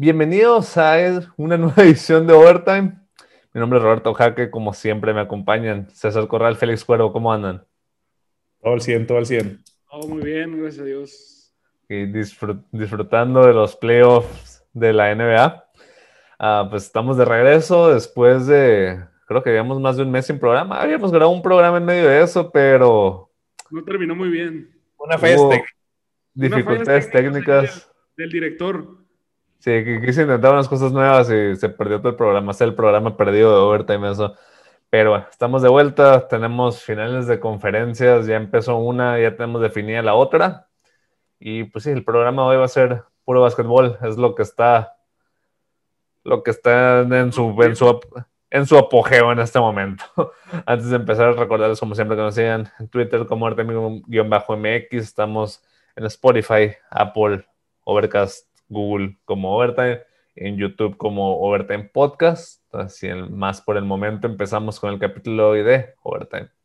Bienvenidos a una nueva edición de Overtime. Mi nombre es Roberto Jaque, como siempre me acompañan César Corral, Félix Cuero, ¿cómo andan? Todo al 100, todo al 100. Todo muy bien, gracias a Dios. Y disfrutando de los playoffs de la NBA. Ah, pues estamos de regreso después de, creo que habíamos más de un mes sin programa. Habíamos grabado un programa en medio de eso, pero... No terminó muy bien. Una festa. Dificultades técnicas. Del director. Sí, que quise intentar unas cosas nuevas y se perdió todo el programa. Está el programa perdido de overtime, eso. Pero bueno, estamos de vuelta. Tenemos finales de conferencias. Ya empezó una, ya tenemos definida la otra. Y pues sí, el programa hoy va a ser puro básquetbol. Es lo que está, lo que está en su, en su, en su apogeo en este momento. Antes de empezar, recordarles como siempre que nos sigan en Twitter como Artemio-MX. Estamos en Spotify, Apple, Overcast, Google como Overtime, en YouTube como Overtime Podcast. Así más por el momento empezamos con el capítulo hoy de Overtime.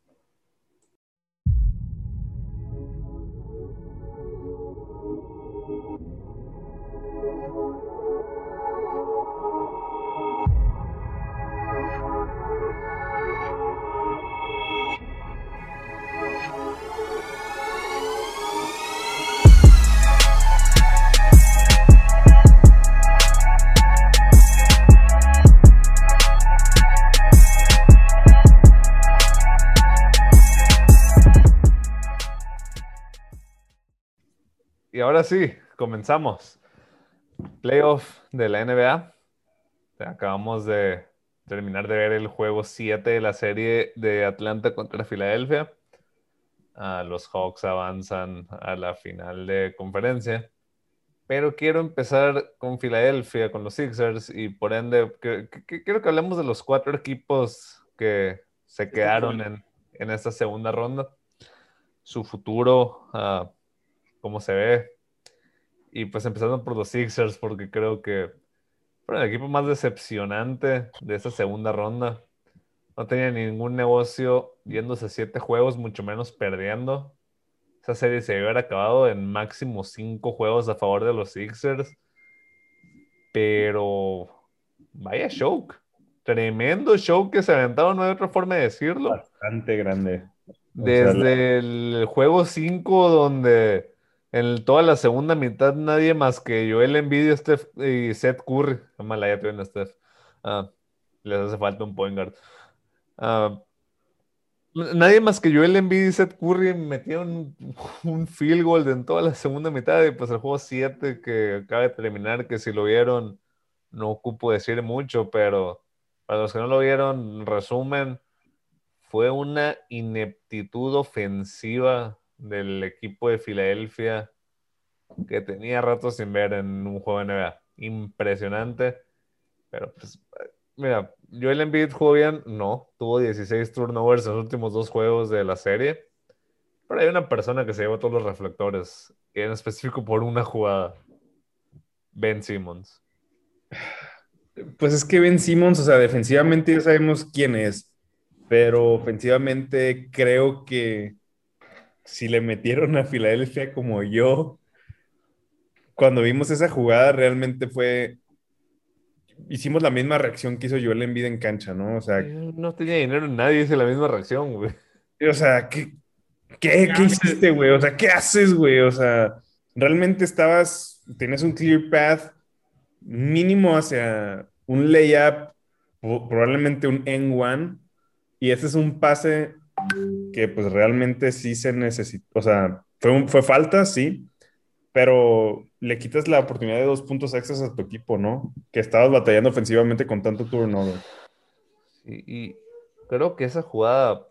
Sí, comenzamos. Playoff de la NBA. Acabamos de terminar de ver el juego 7 de la serie de Atlanta contra Filadelfia. Ah, los Hawks avanzan a la final de conferencia. Pero quiero empezar con Filadelfia, con los Sixers, y por ende, quiero que hablemos de los cuatro equipos que se quedaron en, en esta segunda ronda. Su futuro, uh, cómo se ve, y pues empezando por los Sixers, porque creo que fueron el equipo más decepcionante de esa segunda ronda. No tenía ningún negocio yéndose siete juegos, mucho menos perdiendo. Esa serie se hubiera acabado en máximo cinco juegos a favor de los Sixers. Pero vaya show. Tremendo show que se aventaron, no hay otra forma de decirlo. Bastante grande. Desde el juego 5 donde en toda la segunda mitad nadie más que Joel Embiid Steph, y Seth Curry. Mala ya tienen a. Ah, les hace falta un point guard. Ah, nadie más que Joel Embiid y Seth Curry metieron un field goal en toda la segunda mitad y pues el juego 7 que acaba de terminar, que si lo vieron, no ocupo decir mucho, pero para los que no lo vieron, resumen, fue una ineptitud ofensiva del equipo de Filadelfia que tenía rato sin ver en un juego de NBA. Impresionante. Pero pues, mira, Joel Embiid jugó bien, no, tuvo 16 turnovers en los últimos dos juegos de la serie. Pero hay una persona que se llevó todos los reflectores, en específico por una jugada. Ben Simmons. Pues es que Ben Simmons, o sea, defensivamente ya sabemos quién es, pero ofensivamente creo que si le metieron a Filadelfia como yo, cuando vimos esa jugada realmente fue... Hicimos la misma reacción que hizo Joel Embiid en cancha, ¿no? O sea... No tenía dinero, nadie hizo la misma reacción, güey. O sea, ¿qué, qué, qué hiciste, güey? O sea, ¿qué haces, güey? O sea, realmente estabas, tenías un clear path mínimo hacia un layup, probablemente un N1, y ese es un pase que pues realmente sí se necesitó, o sea, fue, fue falta, sí, pero le quitas la oportunidad de dos puntos extras a tu equipo, ¿no? Que estabas batallando ofensivamente con tanto turnover. y creo que esa jugada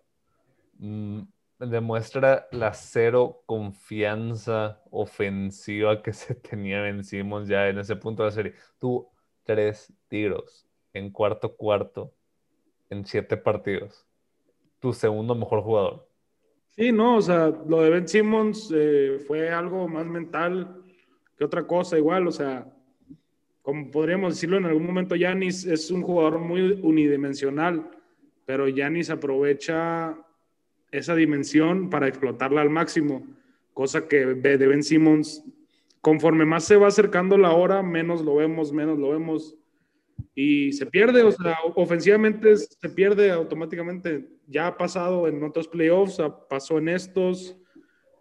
mm, demuestra la cero confianza ofensiva que se tenía vencimos ya en ese punto de la serie. Tuvo tres tiros en cuarto cuarto en siete partidos tu segundo mejor jugador. Sí, no, o sea, lo de Ben Simmons eh, fue algo más mental que otra cosa, igual, o sea, como podríamos decirlo en algún momento, Yanis es un jugador muy unidimensional, pero Yanis aprovecha esa dimensión para explotarla al máximo, cosa que de Ben Simmons conforme más se va acercando la hora, menos lo vemos, menos lo vemos. Y se pierde, o sea, ofensivamente se pierde automáticamente. Ya ha pasado en otros playoffs, pasó en estos.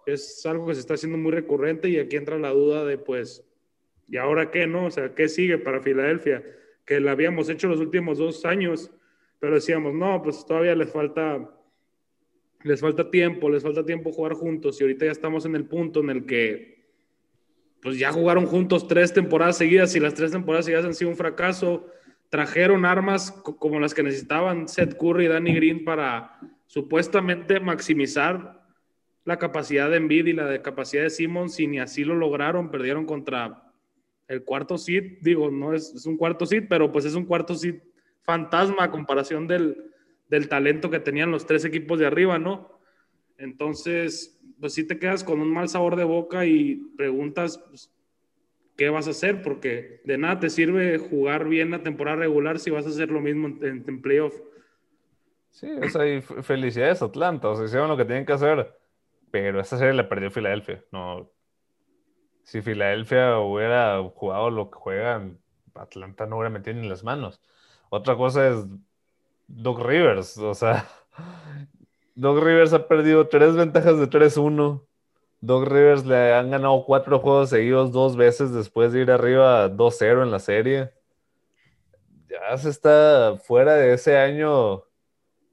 Es algo que se está haciendo muy recurrente y aquí entra la duda de, pues, ¿y ahora qué, no? O sea, ¿qué sigue para Filadelfia? Que la habíamos hecho los últimos dos años, pero decíamos, no, pues todavía les falta, les falta tiempo, les falta tiempo jugar juntos y ahorita ya estamos en el punto en el que pues ya jugaron juntos tres temporadas seguidas y las tres temporadas seguidas han sido un fracaso. Trajeron armas como las que necesitaban Seth Curry y Danny Green para supuestamente maximizar la capacidad de Embiid y la de capacidad de Simmons y ni así lo lograron. Perdieron contra el cuarto seed. Digo, no es, un cuarto seed, pero pues es un cuarto seed fantasma a comparación del, del talento que tenían los tres equipos de arriba, ¿no? Entonces, pues sí te quedas con un mal sabor de boca y preguntas pues, qué vas a hacer, porque de nada te sirve jugar bien la temporada regular si vas a hacer lo mismo en, playoff. Sí, o sea, y felicidades Atlanta, o sea, hicieron lo que tienen que hacer, pero esta serie la perdió Filadelfia. No, si Filadelfia hubiera jugado lo que juegan, Atlanta no hubiera metido ni las manos. Otra cosa es Doc Rivers, o sea, Doug Rivers ha perdido tres ventajas de 3-1. Doug Rivers le han ganado cuatro juegos seguidos dos veces después de ir arriba 2-0 en la serie. Ya se está fuera de ese año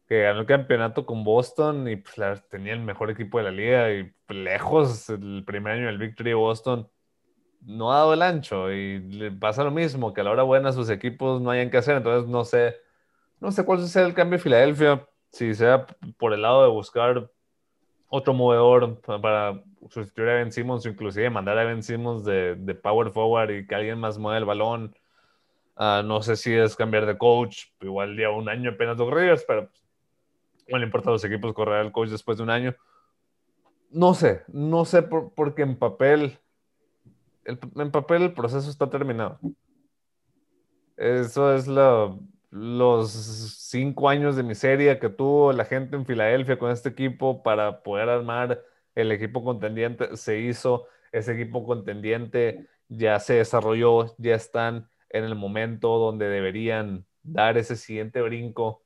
que ganó el campeonato con Boston y pues, tenía el mejor equipo de la liga y lejos el primer año del Victory Boston no ha dado el ancho y le pasa lo mismo, que a la hora buena sus equipos no hayan que hacer, entonces no sé, no sé cuál será el cambio de Filadelfia si sea por el lado de buscar otro movedor para sustituir a Ben Simmons inclusive mandar a Ben Simmons de, power forward y que alguien más mueva el balón. Ah, no sé si es cambiar de coach, igual lleva un año apenas Doug Rivers, pero no le importa a los equipos correr al coach después de un año. No sé, no sé porque en papel, en papel el proceso está terminado. Eso es la, los cinco años de miseria que tuvo la gente en Filadelfia con este equipo para poder armar el equipo contendiente, se hizo, ese equipo contendiente ya se desarrolló, ya están en el momento donde deberían dar ese siguiente brinco.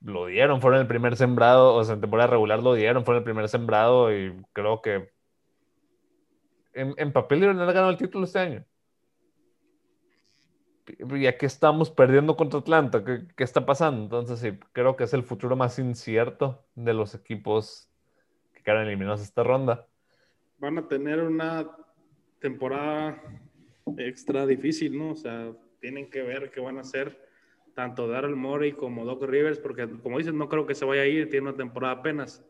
Lo dieron, fueron el primer sembrado, o sea, en temporada regular lo dieron, fueron el primer sembrado y creo que en, papel deben haber ganado el título este año y aquí estamos perdiendo contra Atlanta. ¿Qué, ¿Qué, está pasando? Entonces, sí, creo que es el futuro más incierto de los equipos que quedan eliminados esta ronda. Van a tener una temporada extra difícil, ¿no? O sea, tienen que ver qué van a hacer tanto Daryl Morey como Doc Rivers, porque como dices, no creo que se vaya a ir, tiene una temporada apenas.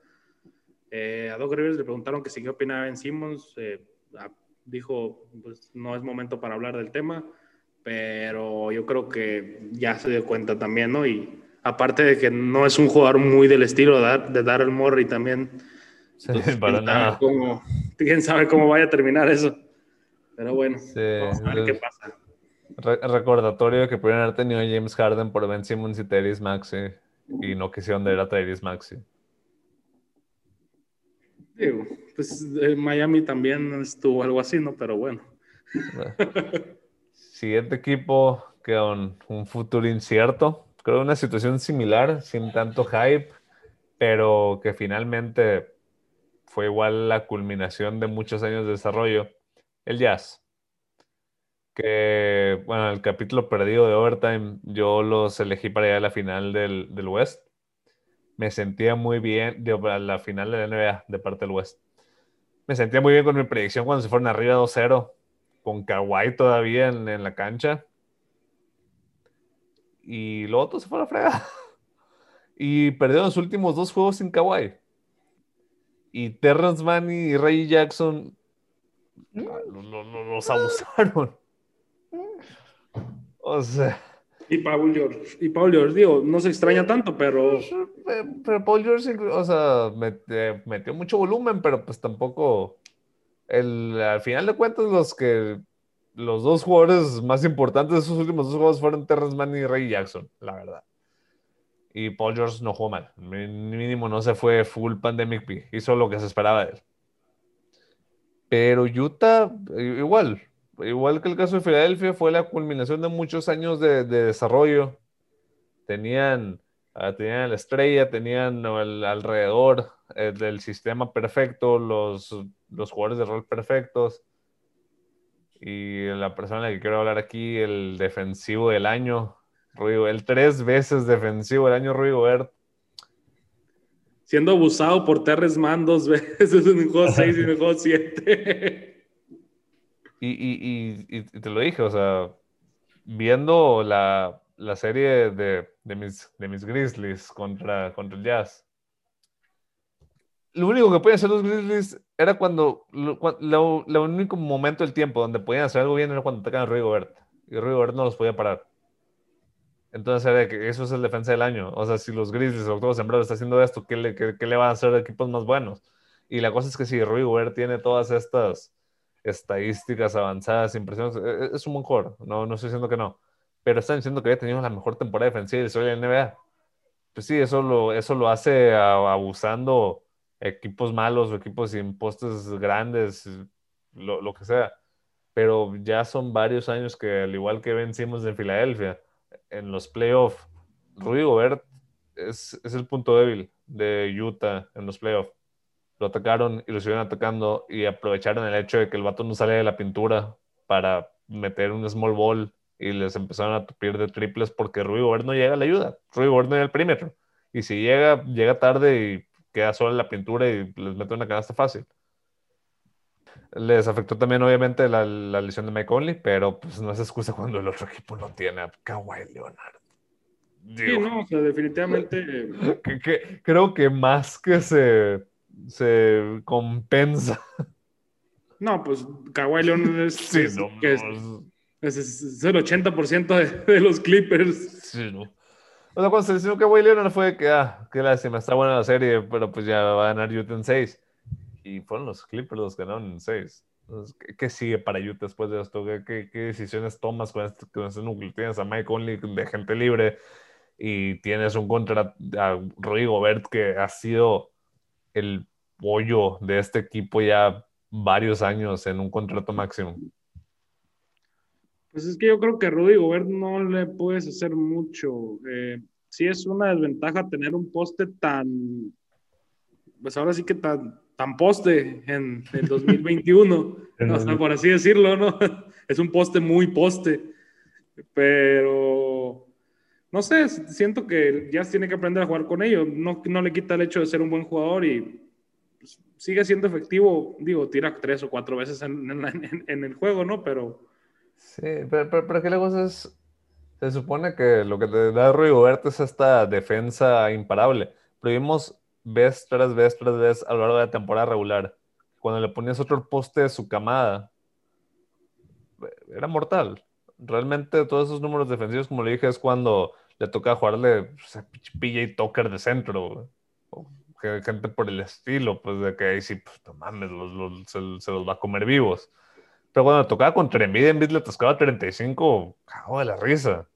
Eh, a Doc Rivers le preguntaron que si qué opinaba Ben Simmons, eh, dijo, pues no es momento para hablar del tema pero yo creo que ya se dio cuenta también, ¿no? Y aparte de que no es un jugador muy del estilo de, Daryl Morey también. Pues, para nada. quién sabe cómo vaya a terminar eso. Pero bueno, vamos a ver qué pasa. recordatorio que pudieron haber tenido James Harden por Ben Simmons y Tyrese Maxi y no quisieron ver a Tyrese Maxi. Digo, pues Miami también estuvo algo así, ¿no? Pero bueno. Siguiente equipo con un futuro incierto. Creo una situación similar, sin tanto hype, pero que finalmente fue igual la culminación de muchos años de desarrollo. El Jazz. Que, bueno, el capítulo perdido de Overtime, yo los elegí para ir a la final del, del West. Me sentía muy bien, la final de la NBA de parte del West. Me sentía muy bien con mi predicción cuando se fueron arriba 2-0 con Kawhi todavía en, la cancha. Y luego todo se fue a la frega. Y perdieron los últimos dos juegos sin Kawhi. Y Terrence Mann y Ray Jackson ah, los abusaron. O sea. Y Paul George. Y Paul George, digo, no se extraña tanto, pero. Pero Paul George, o sea, metió mucho volumen, pero pues tampoco al final de cuentas, los que los dos jugadores más importantes de esos últimos dos juegos fueron Terrence Mann y Ray Jackson, la verdad. Y Paul George no jugó mal. Mínimo no se fue full pandemic. Hizo lo que se esperaba de él. Pero Utah, igual, igual que el caso de Filadelfia, fue la culminación de muchos años de, desarrollo. Tenían, ah, tenían la estrella, tenían el alrededor eh, del sistema perfecto, los, los jugadores de rol perfectos. Y la persona que quiero hablar aquí, el defensivo del año, Ruigo, el tres veces defensivo del año, Rui Gobert. Siendo abusado por Terres Man dos veces en el juego 6 y en el juego 7. Y, y, y, te lo dije, o sea, viendo la, la serie de, de, mis, de mis Grizzlies contra, contra el Jazz, lo único que podían hacer los Grizzlies era cuando, lo, único momento del tiempo donde podían hacer algo bien era cuando atacaban a Rudy Gobert. Y Rudy Gobert no los podía parar. Entonces era que eso es el defensa del año. O sea, si los Grizzlies, el octavo sembrado, está haciendo esto, ¿qué le, qué, le van a hacer equipos más buenos? Y la cosa es que si Rudy Gobert tiene todas estas estadísticas avanzadas, impresiones, e, e, es un buen jugador. No, no estoy diciendo que no. Pero están diciendo que había tenido la mejor temporada defensiva de la historia de NBA. Pues sí, eso lo, eso lo hace abusando equipos malos o equipos sin postes grandes, lo, lo, que sea. Pero ya son varios años que, al igual que vencimos en Filadelfia, en los playoffs, Rudy Gobert es, es, el punto débil de Utah en los playoffs. Lo atacaron y lo siguieron atacando y aprovecharon el hecho de que el vato no sale de la pintura para meter un small ball y les empezaron a tupir de triples porque Rudy Gobert no llega a la ayuda. Rudy Gobert no llega al perímetro. Y si llega, llega tarde y queda solo en la pintura y les mete una canasta fácil. Les afectó también, obviamente, la, la lesión de Mike Conley, pero pues no es excusa cuando el otro equipo no tiene a Kawhi Leonard. sí, no, o sea, definitivamente. creo que más que se, se compensa. No, pues Kawhi Leonard es, sí, no, es, es, el 80% de, de, los Clippers. Sí, no. O sea, cuando se que Way Leonard fue que, ah, qué lástima, está buena la serie, pero pues ya va a ganar Utah en 6. Y fueron los Clippers los que ganaron en 6. ¿qué, sigue para Utah después de esto? ¿Qué, qué, decisiones tomas con este, con este núcleo? Tienes a Mike Conley de gente libre y tienes un contra a Rudy Gobert que ha sido el pollo de este equipo ya varios años en un contrato máximo. Pues es que yo creo que a Rudy Gobert no le puedes hacer mucho. Eh, sí es una desventaja tener un poste tan, pues ahora sí que tan, tan poste en el 2021, por así decirlo, ¿no? Es un poste muy poste, pero no sé, siento que ya tiene que aprender a jugar con ello. No, no le quita el hecho de ser un buen jugador y pues, sigue siendo efectivo. Digo, tira tres o cuatro veces en, en el juego, ¿no? Pero Sí, pero, pero, ¿qué le es? Se supone que lo que te da Rui Gobert es esta defensa imparable. Pero vimos vez tras vez tras vez a lo largo de la temporada regular. Cuando le ponías otro poste de su camada, era mortal. Realmente todos esos números defensivos, como le dije, es cuando le toca jugarle pues, a PJ Tucker de centro. O gente por el estilo, pues de que ahí sí, pues no mames, se los va a comer vivos. Pero cuando tocaba contra Embiid, Embiid le toscaba 35, cago de la risa.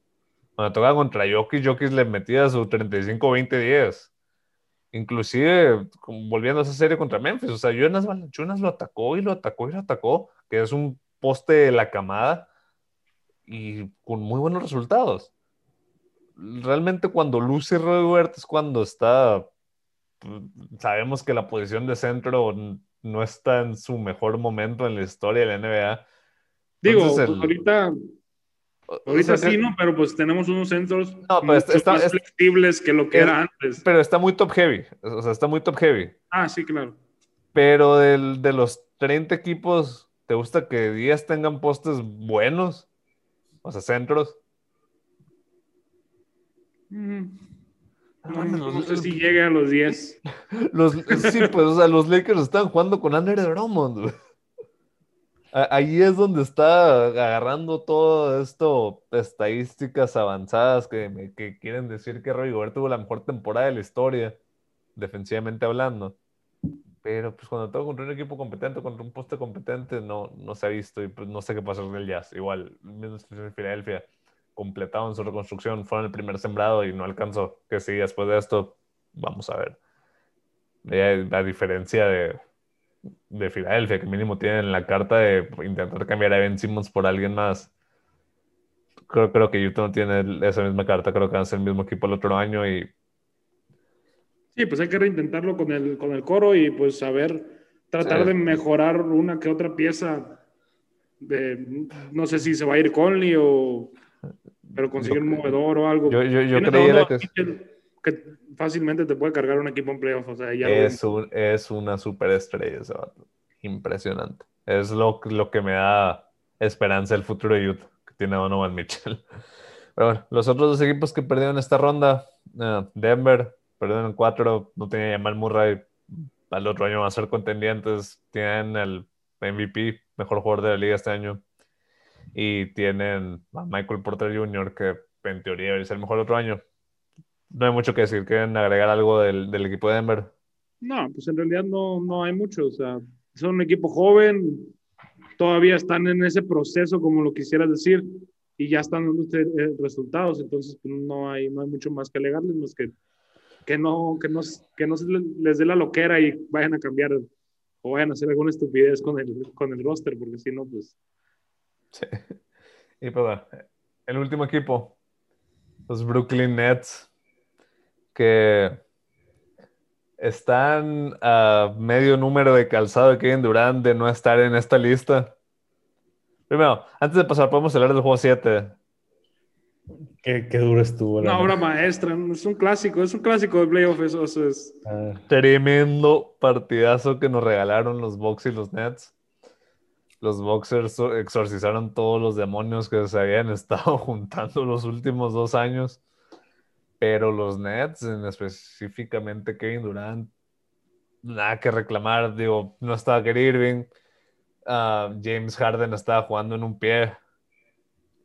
Cuando tocaba contra Jokic, Jokic le metía su 35-20-10. Inclusive, volviendo a esa serie contra Memphis, o sea, Jonas Valanciunas lo atacó y lo atacó y lo atacó, que es un poste de la camada y con muy buenos resultados. Realmente cuando luce Robert es cuando está, pues, sabemos que la posición de centro no está en su mejor momento en la historia de la NBA. Digo, ahorita, ahorita sí, ¿no? Pero pues tenemos unos centros más flexibles que lo que era antes. Pero está muy top heavy, o sea, está muy top heavy. Ah, sí, claro. Pero del, de los 30 equipos, ¿te gusta que 10 tengan postes buenos? O sea, centros. Mm. No, sé si llegue a los 10. Los, sí, pues, o sea, los Lakers están jugando con Andre Drummond. Ahí es donde está agarrando todo esto, estadísticas avanzadas que, que quieren decir que Roy Gobert tuvo la mejor temporada de la historia, defensivamente hablando. Pero pues cuando todo contra un equipo competente, contra un poste competente, no, no se ha visto y pues no sé qué pasó con el Jazz. Igual, mismo en Filadelfia completaron su reconstrucción, fueron el primer sembrado y no alcanzó. Que sí, después de esto, vamos a ver. A, diferencia de, de Filadelfia, que mínimo tienen la carta de intentar cambiar a Ben Simmons por alguien más. Creo, creo que Utah no tiene esa misma carta, creo que van a ser el mismo equipo el otro año y... Sí, pues hay que reintentarlo con el, con el coro y pues saber, tratar Sí. de mejorar una que otra pieza. De, no sé si se va a ir Conley o... Pero conseguir un movedor o algo. Yo, yo, yo a creyera que que fácilmente te puede cargar un equipo en playoffs. O sea, ya lo es, un, es una superestrella ese vato. Impresionante. Es lo, lo que me da esperanza el futuro de Utah, que tiene a Donovan Mitchell. Pero bueno, los otros dos equipos que perdieron esta ronda, eh, Denver, perdieron en cuatro, no tenía Jamal Murray, al otro año van a ser contendientes, tienen el MVP, mejor jugador de la liga este año, y tienen a Michael Porter Jr., que en teoría debería ser mejor otro año. No hay mucho que decir, ¿quieren agregar algo del, del equipo de Denver? No, pues en realidad no, no hay mucho. O sea, son un equipo joven, todavía están en ese proceso, como lo quisieras decir, y ya están dando usted, eh, resultados. Entonces, pues, no hay, no hay mucho más que alegarles, más que que no, que no, que no se les dé la loquera y vayan a cambiar o vayan a hacer alguna estupidez con el, con el roster, porque si no, pues. Sí. Y pues el último equipo, los Brooklyn Nets, que están a medio número de calzado de Kevin Durant de no estar en esta lista. Primero, antes de pasar, podemos hablar del juego 7. Qué, qué duro estuvo. la Una obra maestra, es un clásico, es un clásico de playoff, eso, eso es. Ah, Tremendo partidazo que nos regalaron los Bucks y los Nets. Los Boxers exorcizaron todos los demonios que se habían estado juntando los últimos dos años. Pero los Nets, en específicamente Kevin Durant, nada que reclamar. Digo, no estaba Kyrie Irving. ah, James Harden estaba jugando en un pie.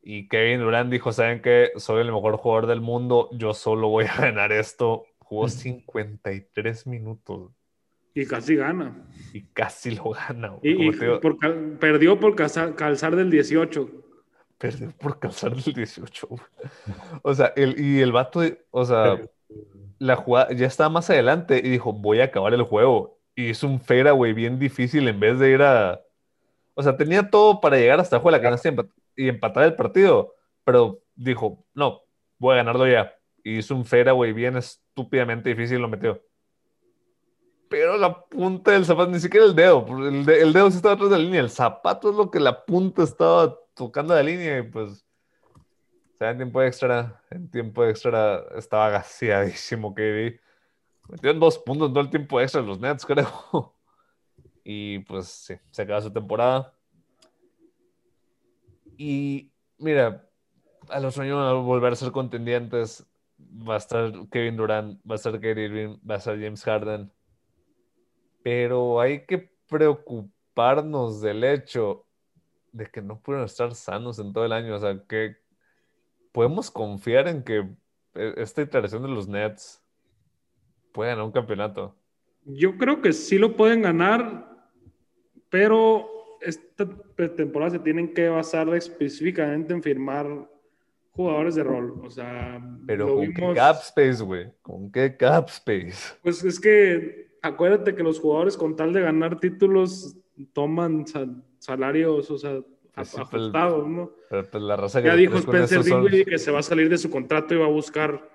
Y Kevin Durant dijo, ¿saben qué? Soy el mejor jugador del mundo. Yo solo voy a ganar esto. Jugó 53 minutos Y casi gana. y casi lo gana. güey. Y, por cal- perdió por calzar, calzar del 18. perdió por calzar del 18. güey. O sea, el, y el vato, o sea, la jugada ya estaba más adelante y dijo, voy a acabar el juego. Y hizo un fadeaway bien difícil en vez de ir a... O sea, tenía todo para llegar hasta el juego de la canasta y empat- y empatar el partido. Pero dijo, no, voy a ganarlo ya. Y hizo un fadeaway bien estúpidamente difícil y lo metió. Pero la punta del zapato, ni siquiera el dedo, porque el, de- el dedo sí estaba atrás de la línea, el zapato es lo que la punta estaba tocando la línea y pues, en tiempo extra, en tiempo extra estaba gaseadísimo KD. Metieron dos puntos en todo el tiempo extra los Nets, creo. Y pues sí, se acaba su temporada. Y mira, a los años van a volver a ser contendientes. Va a estar Kevin Durant, va a estar Kyrie Irving, va a estar James Harden. Pero hay que preocuparnos del hecho de que no pudieron estar sanos en todo el año. O sea, que podemos confiar en que eh, esta iteración de los Nets puede ganar un campeonato. Yo creo que sí lo pueden ganar, pero esta temporada se tienen que basar específicamente en firmar jugadores de rol. O sea, Pero ¿con vimos- qué cap space, güey? ¿Con qué cap space? Pues es que acuérdate que los jugadores con tal de ganar títulos toman sa- salarios, o sea, Pues ajustados, ¿no? Pero pues la raza que Ya dijo Spencer son- Dinwiddie que se va a salir de su contrato y va a buscar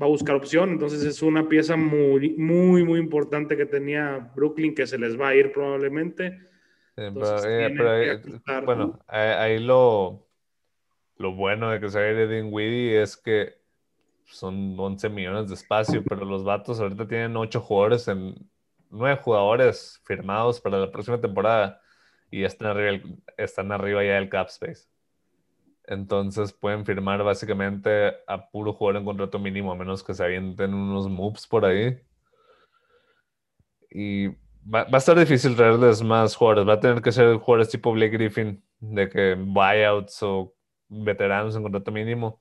va a buscar opción, entonces es una pieza muy muy muy importante que tenía Brooklyn que se les va a ir probablemente. Sí, Entonces, pero, eh, pero, eh, ajustar, bueno, ¿no? ahí, ahí lo, lo bueno de que se vaya Dinwiddie es que son 11 millones de espacio, pero los vatos ahorita tienen 8 jugadores en 9 jugadores firmados para la próxima temporada y están arriba, están arriba ya del cap space. Entonces pueden firmar básicamente a puro jugador en contrato mínimo, a menos que se avienten unos moves por ahí. Y va, va a estar difícil traerles más jugadores. Va a tener que ser jugadores tipo Blake Griffin, de que buyouts o veteranos en contrato mínimo.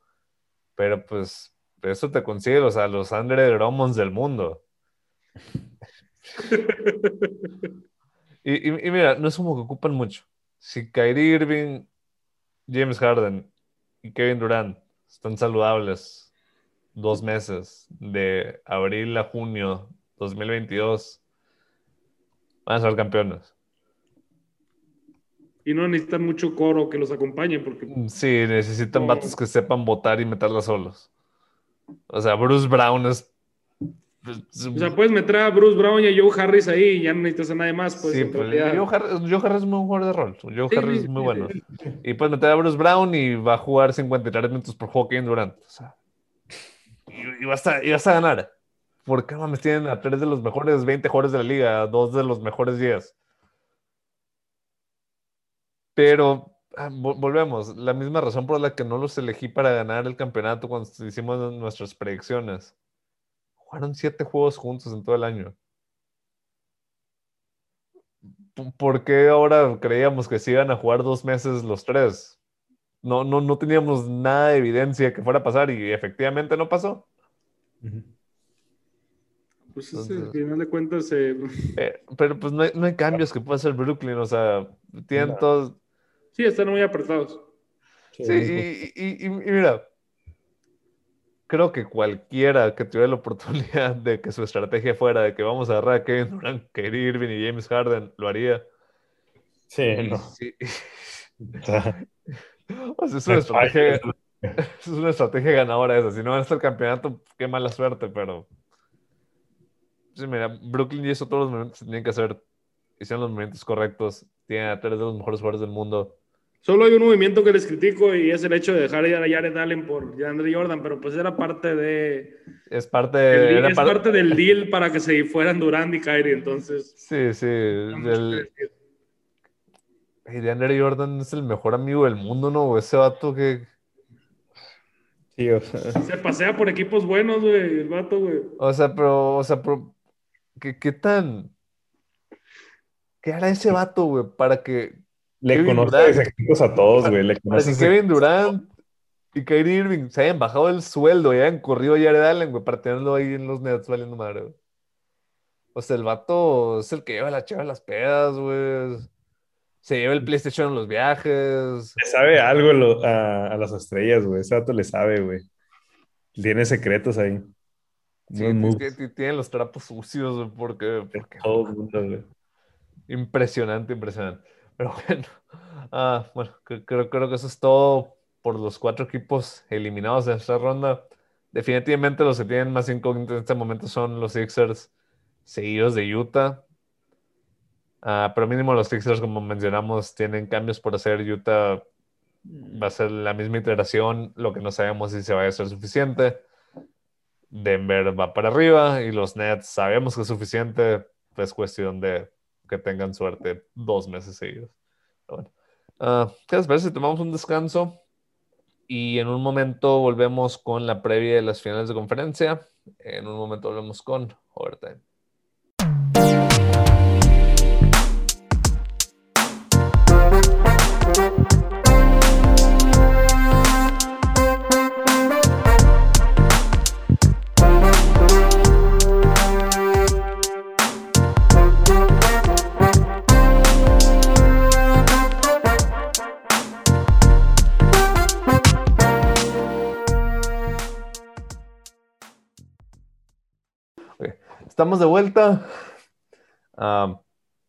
Pero pues eso te consigue, o sea, los Andre Drummonds del mundo. y, y- y mira, no es como que ocupan mucho. Si Kyrie Irving, James Harden y Kevin Durant están saludables dos meses de abril a junio 2022, van a ser campeones. Y no necesitan mucho coro que los acompañe porque Mm, Sí, necesitan No. vatos que sepan votar y meterla solos. O sea, Bruce Brown es. Es- O sea, puedes meter a Bruce Brown y a Joe Harris ahí y ya no necesitas a nadie más. Pues, sí, pues. Joe, Harris, Joe Harris es muy jugador de rol. Joe Sí, Harris es muy sí, bueno. Y puedes meter a Bruce Brown y va a jugar 53 minutos por juego Kevin Durant. O sea, y, y vas a, y vas a ganar. Porque mames, tienen a tres de los mejores 20 jugadores de la liga, a dos de los mejores 10. Pero ah, vo- volvemos, la misma razón por la que no los elegí para ganar el campeonato cuando hicimos nuestras predicciones. Jugaron siete juegos juntos en todo el año. ¿Por qué ahora creíamos que se iban a jugar dos meses los tres? No, no, no teníamos nada de evidencia que fuera a pasar y efectivamente no pasó. Pues al final de cuentas, eh, Eh, pero pues no hay, no hay cambios que pueda hacer Brooklyn, o sea, tienen No. todos... sí, están muy apretados. Sí, Sí, y, y- y- y mira, creo que cualquiera que tuviera la oportunidad de que su estrategia fuera de que vamos a agarrar a Kevin Durant, Kyrie Irving y James Harden, lo haría. Sí, no. sí, O sea, es una estrategia, es una estrategia ganadora esa. Si no ganaste el campeonato, qué mala suerte, pero... Sí, mira, Brooklyn hizo todos los movimientos que tenían que hacer. Hicieron los movimientos correctos. Tienen a tres de los mejores jugadores del mundo. Solo hay un movimiento que les critico y es el hecho de dejar ir a Jared Allen por DeAndre Jordan, pero pues era parte de Es parte, el deal- era es par- parte del deal para que se fueran Durant y Kyrie, entonces Sí, sí. el- DeAndre Jordan es el mejor amigo del mundo, ¿no? Ese vato que... sí, o sea, se pasea por equipos buenos, güey, el vato, güey. O sea, pero, o sea, pero, ¿qué, qué tan... ¿Qué hará ese vato, güey? Para que, le Kevin conoce Durant. de secretos a todos, güey. Le para que conoce Kevin Durant y Kyrie Irving se hayan bajado el sueldo y hayan corrido a Jared Allen, güey, para tenerlo ahí en los Nets valiendo madre, güey. O sea, el vato es el que lleva la chava a las pedas, güey. Se lleva el PlayStation en los viajes. Le sabe algo lo- a, a las estrellas, güey. Ese vato le sabe, güey. Tiene secretos ahí. Sí, es que t- tienen los trapos sucios, güey, porque, porque Todo el mundo, güey. Impresionante, impresionante. Pero bueno, ah, bueno, cre- creo, creo que eso es todo por los cuatro equipos eliminados de esta ronda. Definitivamente los que tienen más incógnitas en este momento son los Sixers, seguidos de Utah. Ah, pero mínimo los Sixers, como mencionamos, tienen cambios por hacer. Utah va a ser la misma iteración, lo que no sabemos si se va a ser suficiente. Denver va para arriba y los Nets sabemos que es suficiente. Es cuestión de que tengan suerte dos meses seguidos. Bueno. Ah, ¿Qué les parece tomamos un descanso? Y en un momento volvemos con la previa de las finales de conferencia. En un momento volvemos con Overtime. Ah,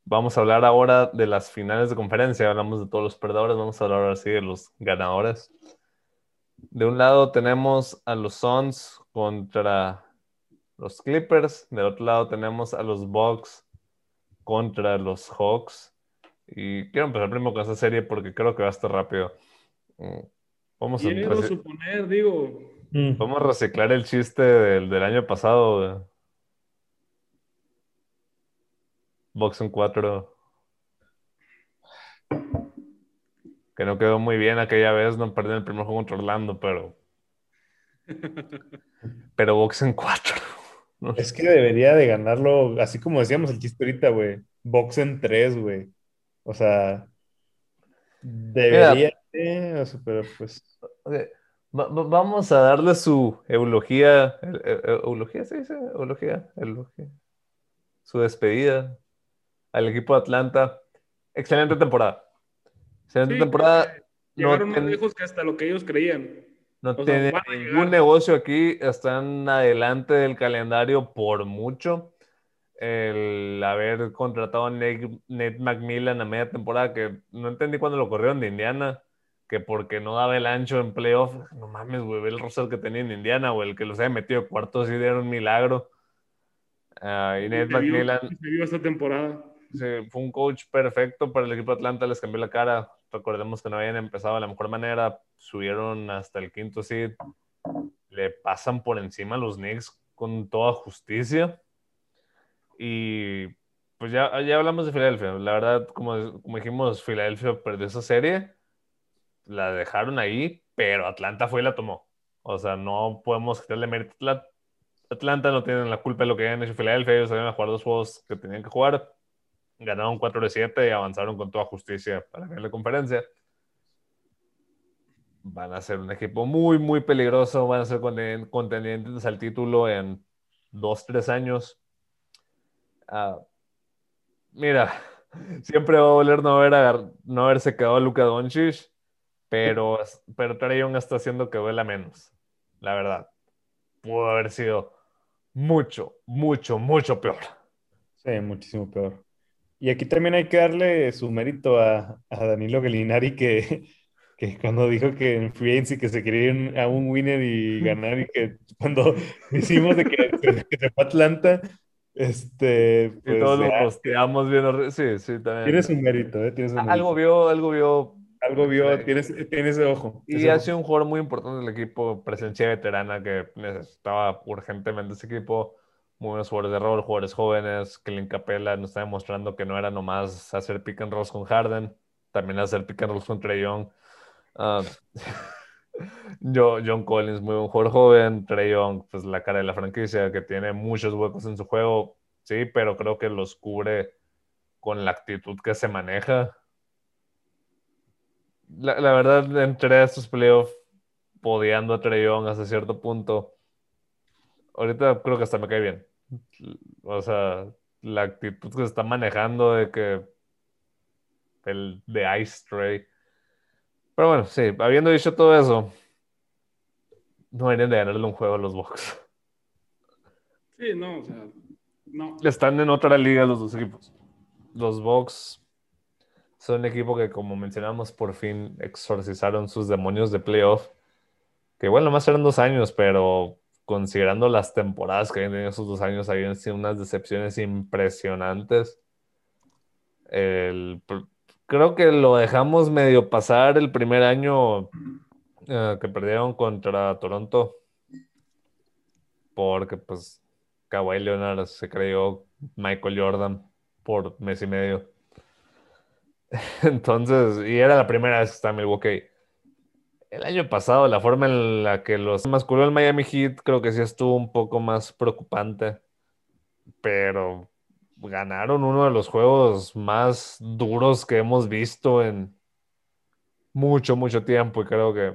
vamos a hablar ahora de las finales de conferencia. Hablamos de todos los perdedores. Vamos a hablar ahora sí de los ganadores. De un lado tenemos a los Suns contra los Clippers. Del otro lado tenemos a los Bucks contra los Hawks. Y quiero empezar primero con esta serie porque creo que va a estar rápido. Mm, Vamos a, suponer, digo, Mm. vamos a reciclar el chiste del, del año pasado. Güey. Box en 4. Que no quedó muy bien aquella vez, no perdí el primer juego contra Orlando, pero. Pero box en 4. Es que debería de ganarlo, así como decíamos el chiste ahorita, güey. Box en tres, güey. O sea, debería de, o sea, pero pues. vamos a darle su eulogía. e- e- ¿Eulogía se dice? Eulogía. eulogía. Su despedida al equipo de Atlanta. Excelente temporada. Excelente sí, temporada. llegaron no más ten- lejos que hasta lo que ellos creían. No tiene ningún negocio aquí, están adelante del calendario por mucho. el haber contratado a Nate, Nate McMillan a media temporada, que no entendí cuando lo corrieron de Indiana, que porque no daba el ancho en playoff, no mames, güey, ve el roster que tenía en Indiana, o el que los haya metido cuartos y era un milagro. Ah, y Nate Se vio- McMillan se vio esta temporada. Fue un coach perfecto para el equipo de Atlanta, les cambió la cara. Recordemos que no habían empezado de la mejor manera, subieron hasta el quinto seed, le pasan por encima a los Knicks con toda justicia. Y pues ya, ya hablamos de Filadelfia. La verdad, como, como dijimos, Filadelfia perdió esa serie, la dejaron ahí, pero Atlanta fue y la tomó. O sea, no podemos quitarle mérito a Atlanta. Atlanta no tienen la culpa de lo que hayan hecho Filadelfia. Ellos habían jugar dos juegos que tenían que jugar. Ganaron 4 de 7 y avanzaron con toda justicia para ganar la conferencia. Van a ser un equipo muy, muy peligroso. Van a ser conten- contendientes al título en 2, 3 años. Ah, mira, siempre va a doler no, haber no haberse quedado Luka Doncic, pero, pero Trae Young está haciendo que duela menos. La verdad. Pudo haber sido mucho, mucho, mucho peor. Sí, muchísimo peor. Y aquí también hay que darle su mérito a, a Danilo Gallinari que, que cuando dijo que en Free Agency que se quería ir a un winner y ganar y que cuando hicimos de que, que se fue a Atlanta, este, Y pues todos lo posteamos bien. Sí, sí, también. tiene su mérito, ¿eh? Tiene su mérito. Algo vio, algo vio. Algo vio, Sí. tienes, tienes ese ojo. Y ese ha ojo. sido un jugador muy importante del equipo, presencia veterana que necesitaba urgentemente ese equipo. Muy buenos jugadores de rol, jugadores jóvenes. Clint Capella nos está demostrando que no era nomás hacer pick and rolls con Harden, también hacer pick and rolls con Trey Young. Ah, John Collins, muy buen jugador joven. Trey Young, pues la cara de la franquicia, que tiene muchos huecos en su juego, sí, pero creo que los cubre con la actitud que se maneja. La, la verdad, entré a estos playoffs podiando a Trey Young hasta cierto punto. Ahorita creo que hasta me cae bien. O sea, la actitud que se está manejando de que el de Ice Trey. Pero bueno, sí, habiendo dicho todo eso, no deberían de ganarle un juego a los Bucks. Sí, no, o sea, no. Están en otra liga los dos equipos. Los Bucks son un equipo que, como mencionamos, por fin exorcizaron sus demonios de playoff. Que bueno, más eran dos años, pero considerando las temporadas que habían tenido esos dos años, habían sido unas decepciones impresionantes. El- creo que lo dejamos medio pasar el primer año eh, que perdieron contra Toronto. Porque pues Kawhi Leonard se creyó Michael Jordan por mes y medio. Entonces, y era la primera vez que en Milwaukee. El año pasado, la forma en la que los masculó el Miami Heat, creo que sí estuvo un poco más preocupante. Pero ganaron uno de los juegos más duros que hemos visto en mucho, mucho tiempo. Y creo que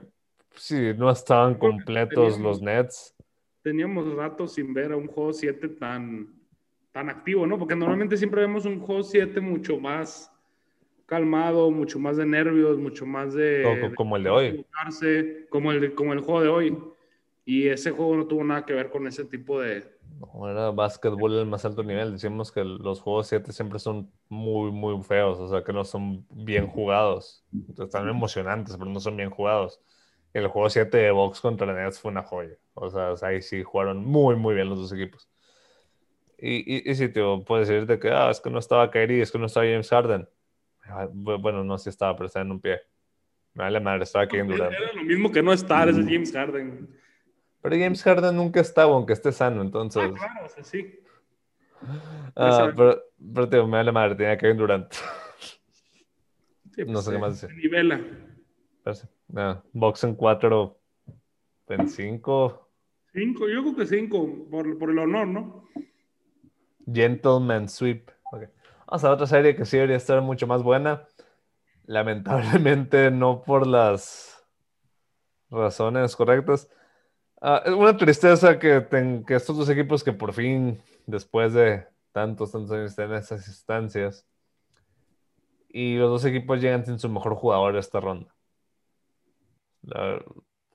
sí, no estaban completos teníamos- los Nets. Teníamos rato sin ver a un juego 7 tan, tan activo, ¿no? Porque normalmente siempre vemos un juego 7 mucho más calmado, mucho más de nervios, mucho más de... Co- como el de hoy. Como el, como el juego de hoy. Y ese juego no tuvo nada que ver con ese tipo de... No, era básquetbol al más alto nivel. Decimos que los juegos 7 siempre son muy, muy feos, o sea, que no son bien jugados. Están emocionantes, pero no son bien jugados. El juego 7 de Box contra Nets fue una joya. O sea, ahí sí jugaron muy, muy bien los dos equipos. Y, y, y sí, tío, puedes decirte que ah, es que no estaba Kyrie, es que no estaba James Harden. Bu- Bueno, no, sí estaba, pero estaba en un pie. Me vale madre, estaba Kevin Durant. Era lo mismo que no estar, ese James Harden. Pero James Harden nunca estaba, aunque esté sano, entonces. Ah, claro, o sea, sí. Ah, pero, pero tío, me vale madre, tenía Kevin Durant. Sí, No sé qué se- más decir. nivela. Ah, box en 4, en 5. Cinco, yo creo que cinco, por, por el honor, ¿no? Gentleman Sweep. Ok. Vamos a otra serie que sí debería estar mucho más buena. Lamentablemente no por las razones correctas. Ah, es una tristeza que, estos dos equipos que por fin, después de tantos, tantos años, estén en estas instancias. Y los dos equipos llegan sin su mejor jugador a esta ronda.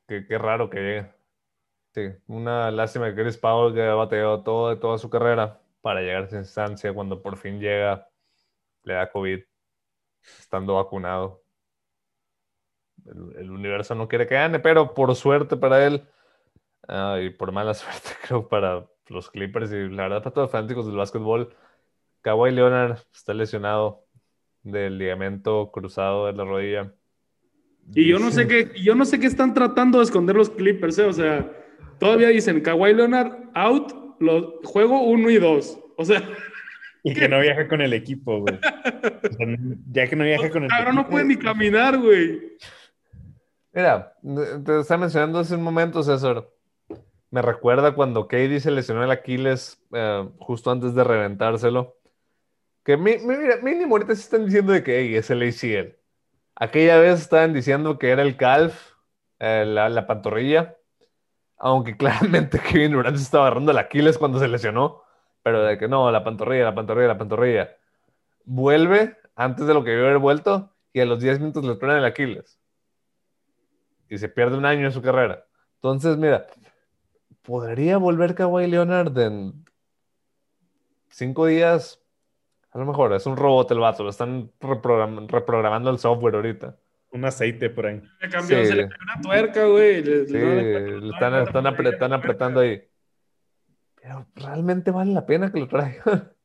Qué, raro que llegue. Sí, una lástima que Chris Paul que ha batallado todo, toda su carrera para llegar a esa instancia. Cuando por fin llega, le da COVID, estando vacunado. El, el universo no quiere que gane, pero por suerte para él, ah, y por mala suerte creo para los Clippers, y la verdad para todos los fanáticos del básquetbol, Kawhi Leonard está lesionado del ligamento cruzado de la rodilla. Y yo no sé qué, yo no sé qué están tratando de esconder los Clippers, ¿eh? o sea, todavía dicen Kawhi Leonard out, lo, juego uno y dos. O sea, Y que no viaja con el equipo, güey. O sea, ya que no viaja con el cabrón no equipo. puede ni caminar, güey. Mira, te estaba mencionando hace un momento, César. Me recuerda cuando Katie se lesionó el Aquiles eh, justo antes de reventárselo. Que mi- mi- mira, mínimo ahorita sí están diciendo de que "Ey, es el ACL. Aquella vez estaban diciendo que era el calf, eh, la, la pantorrilla. Aunque claramente Kevin Durant se estaba agarrando el Aquiles cuando se lesionó. Pero de que no, la pantorrilla, la pantorrilla, la pantorrilla. Vuelve antes de lo que debió haber vuelto y a los 10 minutos le truenan el Aquiles y se pierde un año en su carrera. Entonces, mira, ¿podría volver Kawhi Leonard en cinco días? A lo mejor, es un robot el vato, lo están reprogram- reprogramando el software ahorita. Un aceite por ahí. Le cambió, Sí. se le cambió una tuerca, güey. Le- Sí, no le- están, están, apre- están apretando ahí. Pero realmente vale la pena que lo traigan.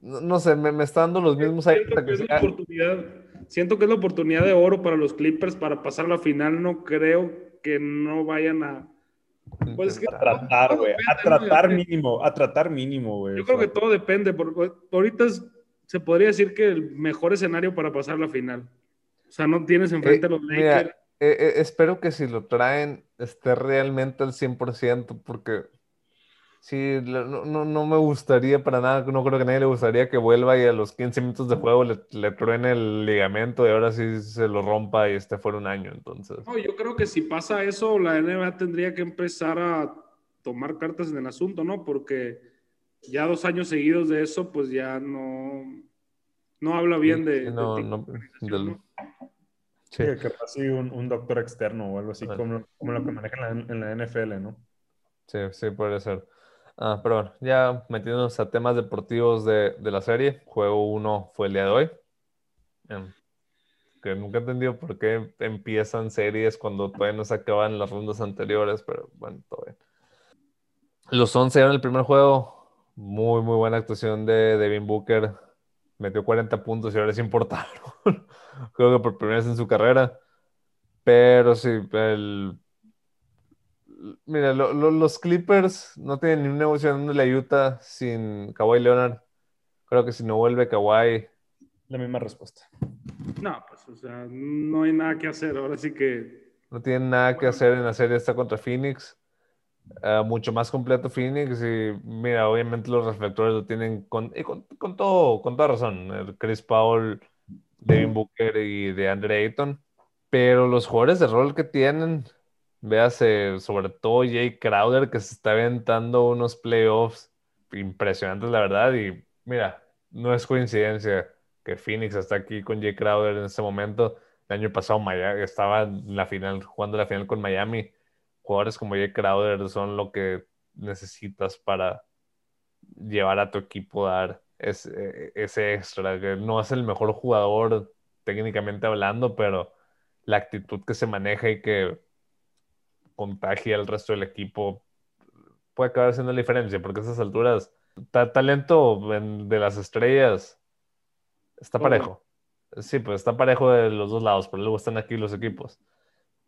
No, no sé, me, me está dando los mismos aires Siento que es la oportunidad, siento que es la oportunidad de oro para los Clippers para pasar a la final. No creo que no vayan a. Pues es que A tratar, güey. A tratar mínimo. A tratar mínimo, güey. Yo creo que todo depende, porque ahorita es- se podría decir que el mejor escenario para pasar a la final. O sea, no tienes enfrente a los mira, Lakers. Eh, eh, espero que si lo traen esté realmente al 100%, porque sí, no, no, no me gustaría para nada, no creo que a nadie le gustaría que vuelva y a los 15 minutos de juego le, le truene el ligamento y ahora sí se lo rompa y esté fuera un año. Entonces, No, yo creo que si pasa eso, la NBA tendría que empezar a tomar cartas en el asunto, ¿no? Porque ya dos años seguidos de eso, pues ya no, no habla bien de, de no, del- ¿no? Sí. sí, que pase un, un doctor externo o algo así, Vale. como, como lo que manejan en la, en la NFL, ¿no? Sí, sí, puede ser. Ah, pero bueno, ya metiéndonos a temas deportivos de, de la serie, juego 1 fue el día de hoy. Em, que nunca he entendido por qué empiezan series cuando todavía no se acaban las rondas anteriores, pero bueno, todo bien. Los 11 eran el primer juego. Muy, muy buena actuación de Devin Booker. Metió 40 puntos y ahora les importaron. Creo que por primera vez en su carrera. Pero sí, el, Mira, lo- lo- los Clippers no tienen ni un negocio dándole a Utah sin Kawhi Leonard. Creo que si no vuelve Kawhi, La misma respuesta. No, pues, o sea, no hay nada que hacer. Ahora sí que. no tienen nada que hacer en la serie esta contra Phoenix. Ah, mucho más completo Phoenix y mira, obviamente los reflectores lo tienen con, y con, todo, con toda razón. Chris Paul, Devin Booker y de Andre Ayton. Pero los jugadores de rol que tienen, véase, sobre todo Jay Crowder, que se está aventando unos playoffs impresionantes, la verdad. Y mira, no es coincidencia que Phoenix está aquí con Jay Crowder en este momento. El año pasado estaba en la final, jugando la final con Miami. Jugadores como Jay Crowder son lo que necesitas para llevar a tu equipo a dar ese, ese extra. Que no es el mejor jugador técnicamente hablando, pero la actitud que se maneja y que contagia al resto del equipo puede acabar siendo la diferencia, porque a esas alturas, ta- talento en- de las estrellas está parejo. Sí, pues está parejo de los dos lados, pero luego están aquí los equipos.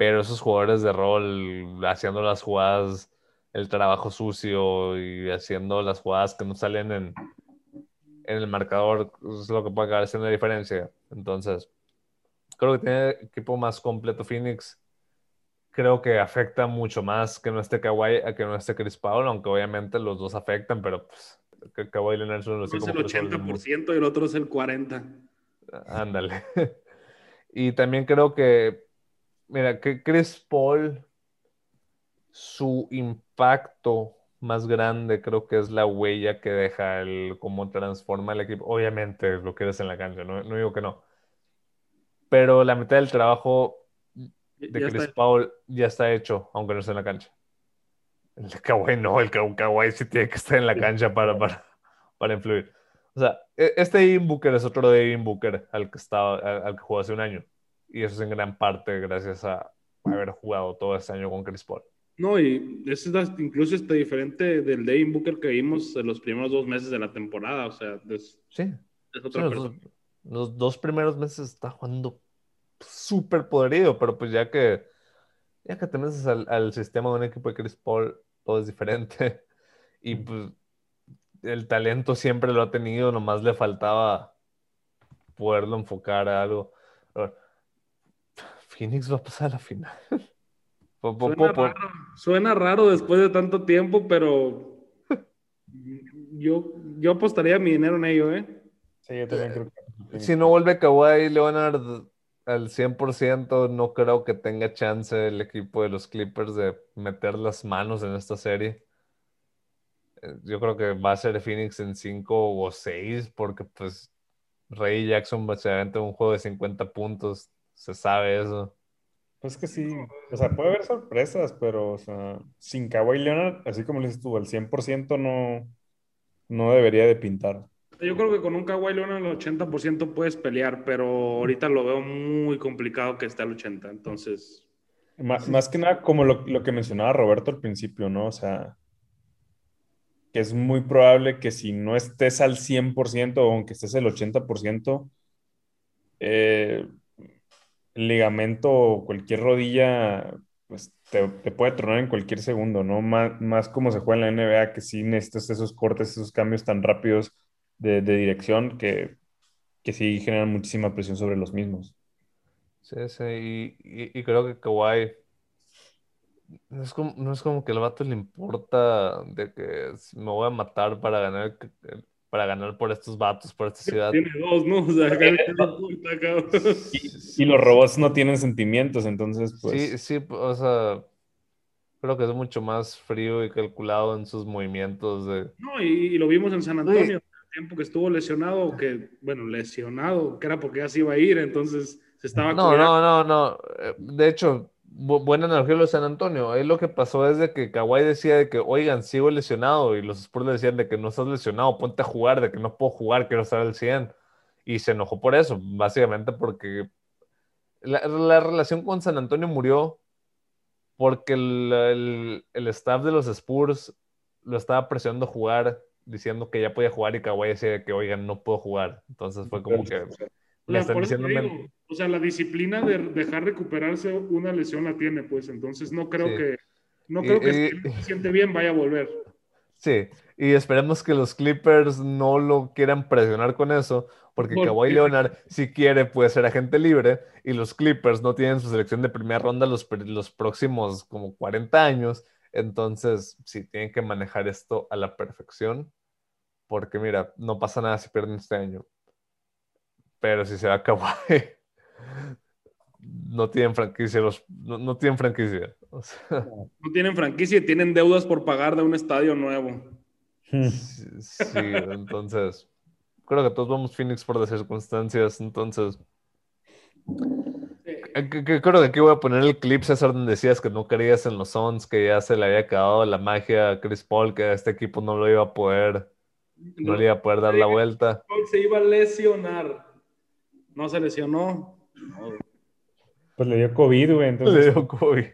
Pero esos jugadores de rol haciendo las jugadas, el trabajo sucio y haciendo las jugadas que no salen en, en el marcador, es lo que puede acabar siendo la diferencia. Entonces, creo que tiene equipo más completo Phoenix. Creo que afecta mucho más que no esté Kawhi a que no esté Chris Paul, aunque obviamente los dos afectan, pero pues, Kawhi Leonard de los es el mejores jugadores del mundo. 80% y el otro es el 40%. Ándale. Y también creo que, mira, que Chris Paul, su impacto más grande creo que es la huella que deja, el cómo transforma el equipo. Obviamente lo que eres en la cancha, no, no digo que no. Pero la mitad del trabajo de Ya Chris está. Paul ya está hecho, aunque no esté en la cancha. El de Kawhi no, el Ka- Kawhi sí tiene que estar en la cancha para, para, para influir. O sea, e, este Devin Booker es otro Devin Booker al que, estaba, al, que jugó hace un año. Y eso es en gran parte gracias a haber jugado todo este año con Chris Paul. No, y es incluso está diferente del Devin Booker que vimos en los primeros dos meses de la temporada. O sea, sí. los, dos primeros meses está jugando súper podrido, pero pues ya que ya que te metes al, al, sistema de un equipo de Chris Paul, todo es diferente. Y pues el talento siempre lo ha tenido, nomás le faltaba poderlo enfocar a algo. Phoenix va a pasar a la final. Suena, raro, después de tanto tiempo, pero yo, yo apostaría mi dinero en ello, ¿eh? Sí, yo también creo que... Si no vuelve Kawhi Leonard al 100%, no creo que tenga chance el equipo de los Clippers de meter las manos en esta serie. Eh, yo creo que va a ser Phoenix en 5 o 6, porque pues Ray Jackson básicamente un juego de 50 puntos, se sabe eso. Pues que sí, o sea, puede haber sorpresas, pero o sea, sin Kawhi Leonard, así como le dices tú, el 100% no, no debería de pintar. Yo creo que con un Kawhi Leonard al 80% puedes pelear, pero ahorita lo veo muy complicado que esté al 80%, entonces... Más, que nada, como lo, que mencionaba Roberto al principio, ¿no? O sea, que es muy probable que si no estés al 100% o aunque estés al 80%, eh, el ligamento o cualquier rodilla pues, te, puede tronar en cualquier segundo, ¿no? Más, más como se juega en la NBA, que sí necesitas esos cortes, esos cambios tan rápidos de, dirección que, que, sí generan muchísima presión sobre los mismos. Sí, sí, y, creo que Kawhi no es, como, no es como que el vato le importa de que me voy a matar para ganar para ganar por estos vatos, por esta ciudad. Tiene dos, ¿no? O sea, y, y, los robots no tienen sentimientos, entonces, pues. Sí, sí, o sea, creo que es mucho más frío y calculado en sus movimientos. De... No, y, lo vimos en San Antonio tiempo que estuvo lesionado, que, bueno, lesionado, que era porque ya se iba a ir, entonces se estaba... No, no, no, no. Eh, de hecho, buena analogía lo de San Antonio. Ahí lo que pasó es de que Kawhi decía de que, oigan, sigo lesionado, y los Spurs le decían de que no estás lesionado, ponte a jugar, de que no puedo jugar, quiero estar al 100. Y se enojó por eso, básicamente porque la, relación con San Antonio murió porque el, el, el staff de los Spurs lo estaba presionando a jugar diciendo que ya podía jugar y Kawhi decía que, oigan, no puedo jugar. Entonces fue como que... Le están diciendo... o sea, la disciplina de dejar recuperarse una lesión la tiene, pues. Entonces no creo que... No creo que si se siente bien vaya a volver. Sí, y esperemos que los Clippers no lo quieran presionar con eso, porque Kawhi Leonard, si quiere, puede ser agente libre, y los Clippers no tienen su selección de primera ronda los, los próximos como 40 años, entonces sí, tienen que manejar esto a la perfección porque mira, no pasa nada si pierden este año. Pero si se va a acabar, no tienen franquicia, los, no, tienen franquicia. No tienen franquicia y tienen deudas por pagar de un estadio nuevo. Sí, entonces, creo que todos vamos Phoenix por las circunstancias, entonces... Eh, creo que aquí voy a poner el clip, César, donde decías que no creías en los Suns, que ya se le había acabado la magia a Chris Paul, que este equipo no lo iba a poder no, le iba a poder dar la vuelta. Se iba a lesionar. No se lesionó. Pues le dio COVID, güey. Entonces... Le dio COVID.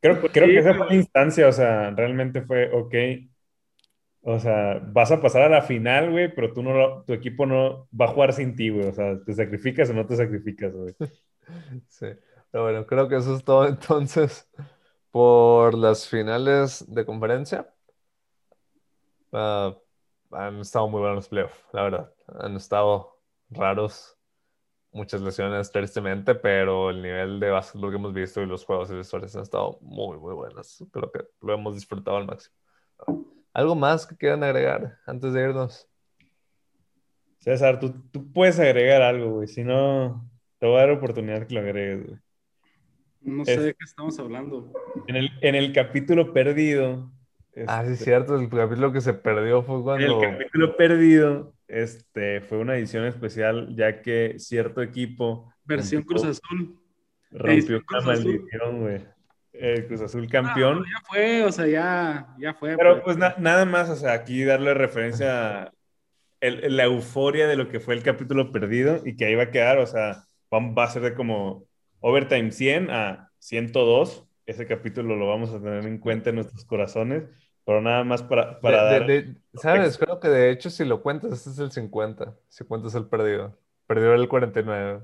Creo, creo que esa fue la instancia, o sea, realmente fue, ok, o sea, vas a pasar a la final, güey, pero tú no, tu equipo no va a jugar sin ti, güey, o sea, ¿te sacrificas o no te sacrificas, güey? Sí, pero bueno, creo que eso es todo entonces por las finales de conferencia. Uh, han estado muy buenos los playoffs, la verdad. Han estado raros, muchas lesiones tristemente, pero el nivel de básquetbol que hemos visto y los juegos y las historias han estado muy, muy buenos. Creo que lo hemos disfrutado al máximo. ¿Algo más que quieran agregar antes de irnos? César, tú, tú puedes agregar algo, güey. Si no, te voy a dar oportunidad que lo agregues, güey. No sé de qué estamos hablando. En el, en el capítulo perdido, ah, sí, es este, cierto. El capítulo que se perdió fue cuando. El capítulo perdido este, fue una edición especial, ya que cierto equipo. Versión Cruz Azul. Rompió una maldición, güey. Cruz Azul campeón. ya fue, o sea, ya, ya fue. Pero pues, pues nada más, o sea, aquí darle referencia el- la euforia de lo que fue el capítulo perdido y que ahí va a quedar, o sea, va, va a ser de como overtime 100 a 102. Ese capítulo lo vamos a tener en cuenta en nuestros corazones, pero nada más para, para De- dar... de- de- ¿sabes? Creo que de hecho si lo cuentas, este es el 50. Si cuentas el perdido. Perdió el 49.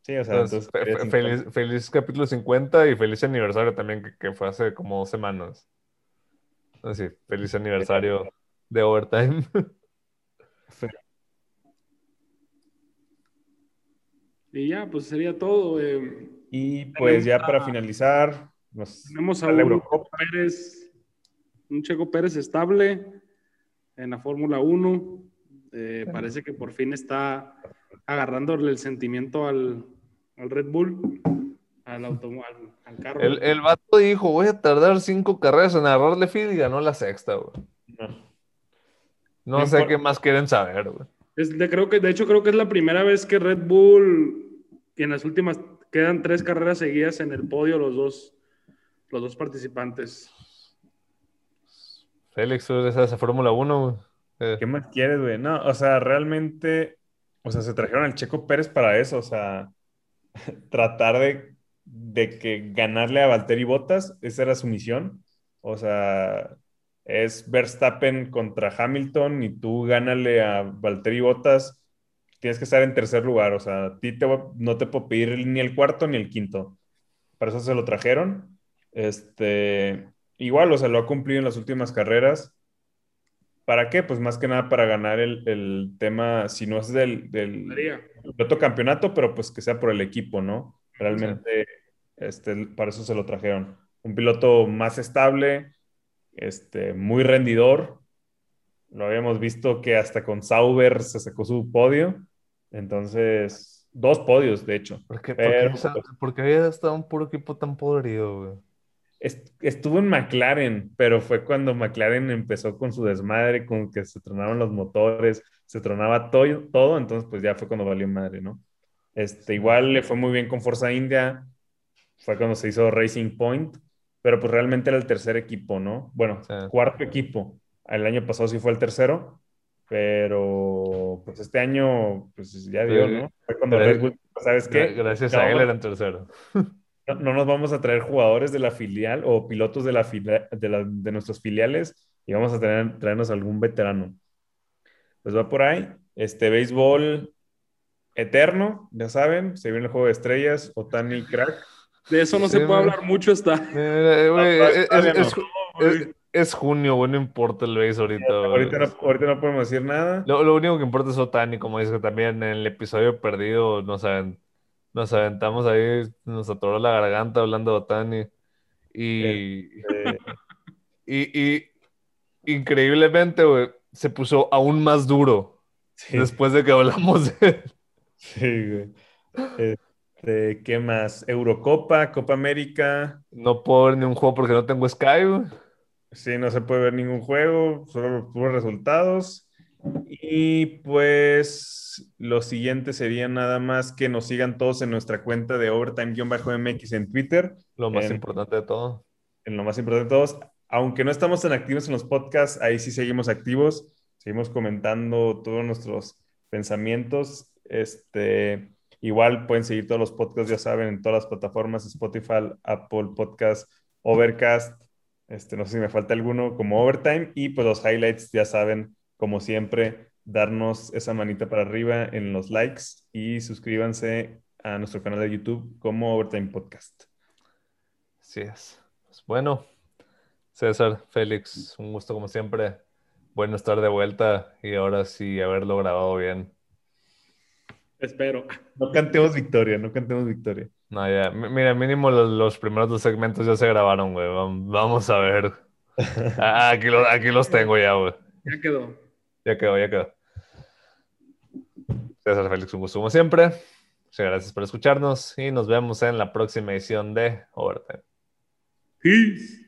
Sí, o sea, Entonces, entonces... fe- sería fe- 50. feliz, feliz capítulo 50 y feliz aniversario también, que, que fue hace como dos semanas. Así, feliz aniversario de Overtime. Y ya, pues sería todo. eh. Y pues ya para finalizar, nos Tenemos a Eurocopa. Pérez, un Checo Pérez estable en la Fórmula 1. Eh, parece que por fin está agarrándole el sentimiento al, al Red Bull, al, automo- al, al carro. El, el vato dijo, voy a tardar cinco carreras en agarrarle fil y ganó la sexta, güey. No. Sé qué más quieren saber, güey. Es de, creo que, de hecho, creo que es la primera vez que Red Bull, y en las últimas, quedan tres carreras seguidas en el podio los dos, los dos participantes. Félix, tú eres esa Fórmula 1, güey. Eh, ¿Qué más quieres, güey? No, o sea, realmente, o sea, se trajeron al Checo Pérez para eso, o sea, tratar de, de que ganarle a Valtteri Bottas, esa era su misión. O sea, es Verstappen contra Hamilton y tú gánale a Valtteri Bottas, tienes que estar en tercer lugar, o sea, a ti te no te puedo pedir ni el cuarto ni el quinto. Para eso se lo trajeron. Este, igual, o sea, lo ha cumplido en las últimas carreras. ¿Para qué? Pues más que nada para ganar el, el tema, si no es del, del otro campeonato, pero pues que sea por el equipo, ¿no? Realmente, este, para eso se lo trajeron. Un piloto más estable, este, muy rendidor. Lo habíamos visto que hasta con Sauber se sacó su podio. Entonces, dos podios, de hecho. ¿Por qué, Pero, por qué- pues, por qué había estado un puro equipo tan podrido, güey? Est- Estuvo en McLaren, pero fue cuando McLaren empezó con su desmadre, con que se tronaron los motores, se tronaba todo, todo, entonces pues ya fue cuando valió madre, ¿no? Este, igual le fue muy bien con Forza India, fue cuando se hizo Racing Point, pero pues realmente era el tercer equipo, ¿no? Bueno, Sí. cuarto equipo. El año pasado sí fue el tercero, pero pues este año pues ya dio. ¿no? Fue cuando Red Bull, ¿sabes qué? Gra- Gracias a él bueno. eran tercero. No, no nos vamos a traer jugadores de la filial o pilotos de, la filia- de, la- de nuestros filiales y vamos a traernos algún veterano. Pues va por ahí. Este béisbol eterno, ya saben, se viene el juego de estrellas, Otani crack. De eso no Sí, se puede hablar mucho. Eh, No, es, todavía es- no. es- es junio, güey, no importa el base ahorita. Ahorita no, ahorita no podemos decir nada. Lo, lo único que importa es Otani, como dices que también en el episodio perdido nos, aven- nos aventamos ahí, nos atoró la garganta hablando de Otani. Y, Eh, y, y increíblemente, güey, se puso aún más duro sí, después de que hablamos de él. sí, güey. Este, ¿qué más? Eurocopa, Copa América. No puedo ver ni un juego porque no tengo Sky, güey. Sí, no se puede ver ningún juego, solo puros resultados. Y pues lo siguiente sería nada más que nos sigan todos en nuestra cuenta de Overtime-MX en Twitter, Lo más En- importante de todo. en lo más importante de todos. Aunque no estamos tan activos en los podcasts, ahí sí seguimos activos, seguimos comentando todos nuestros pensamientos. Este, igual pueden seguir todos los podcasts, ya saben, en todas las plataformas, Spotify, Apple Podcast, Overcast. Este, no sé si me falta alguno como Overtime. Y pues los highlights, ya saben, como siempre, darnos esa manita para arriba en los likes y suscríbanse a nuestro canal de YouTube como Overtime Podcast. Así es. Pues bueno, César, Félix, un gusto como siempre. Bueno estar de vuelta y ahora sí haberlo grabado bien. Espero. No cantemos victoria, no cantemos victoria. No, ya, mi- mira, mínimo los, los primeros dos segmentos ya se grabaron, güey. Vam- Vamos a ver. Ah, aquí, los, aquí los tengo ya, güey. Ya quedó. Ya quedó, ya quedó. César Félix, un gusto como siempre. Muchas gracias por escucharnos y nos vemos en la próxima edición de Overtime. Peace.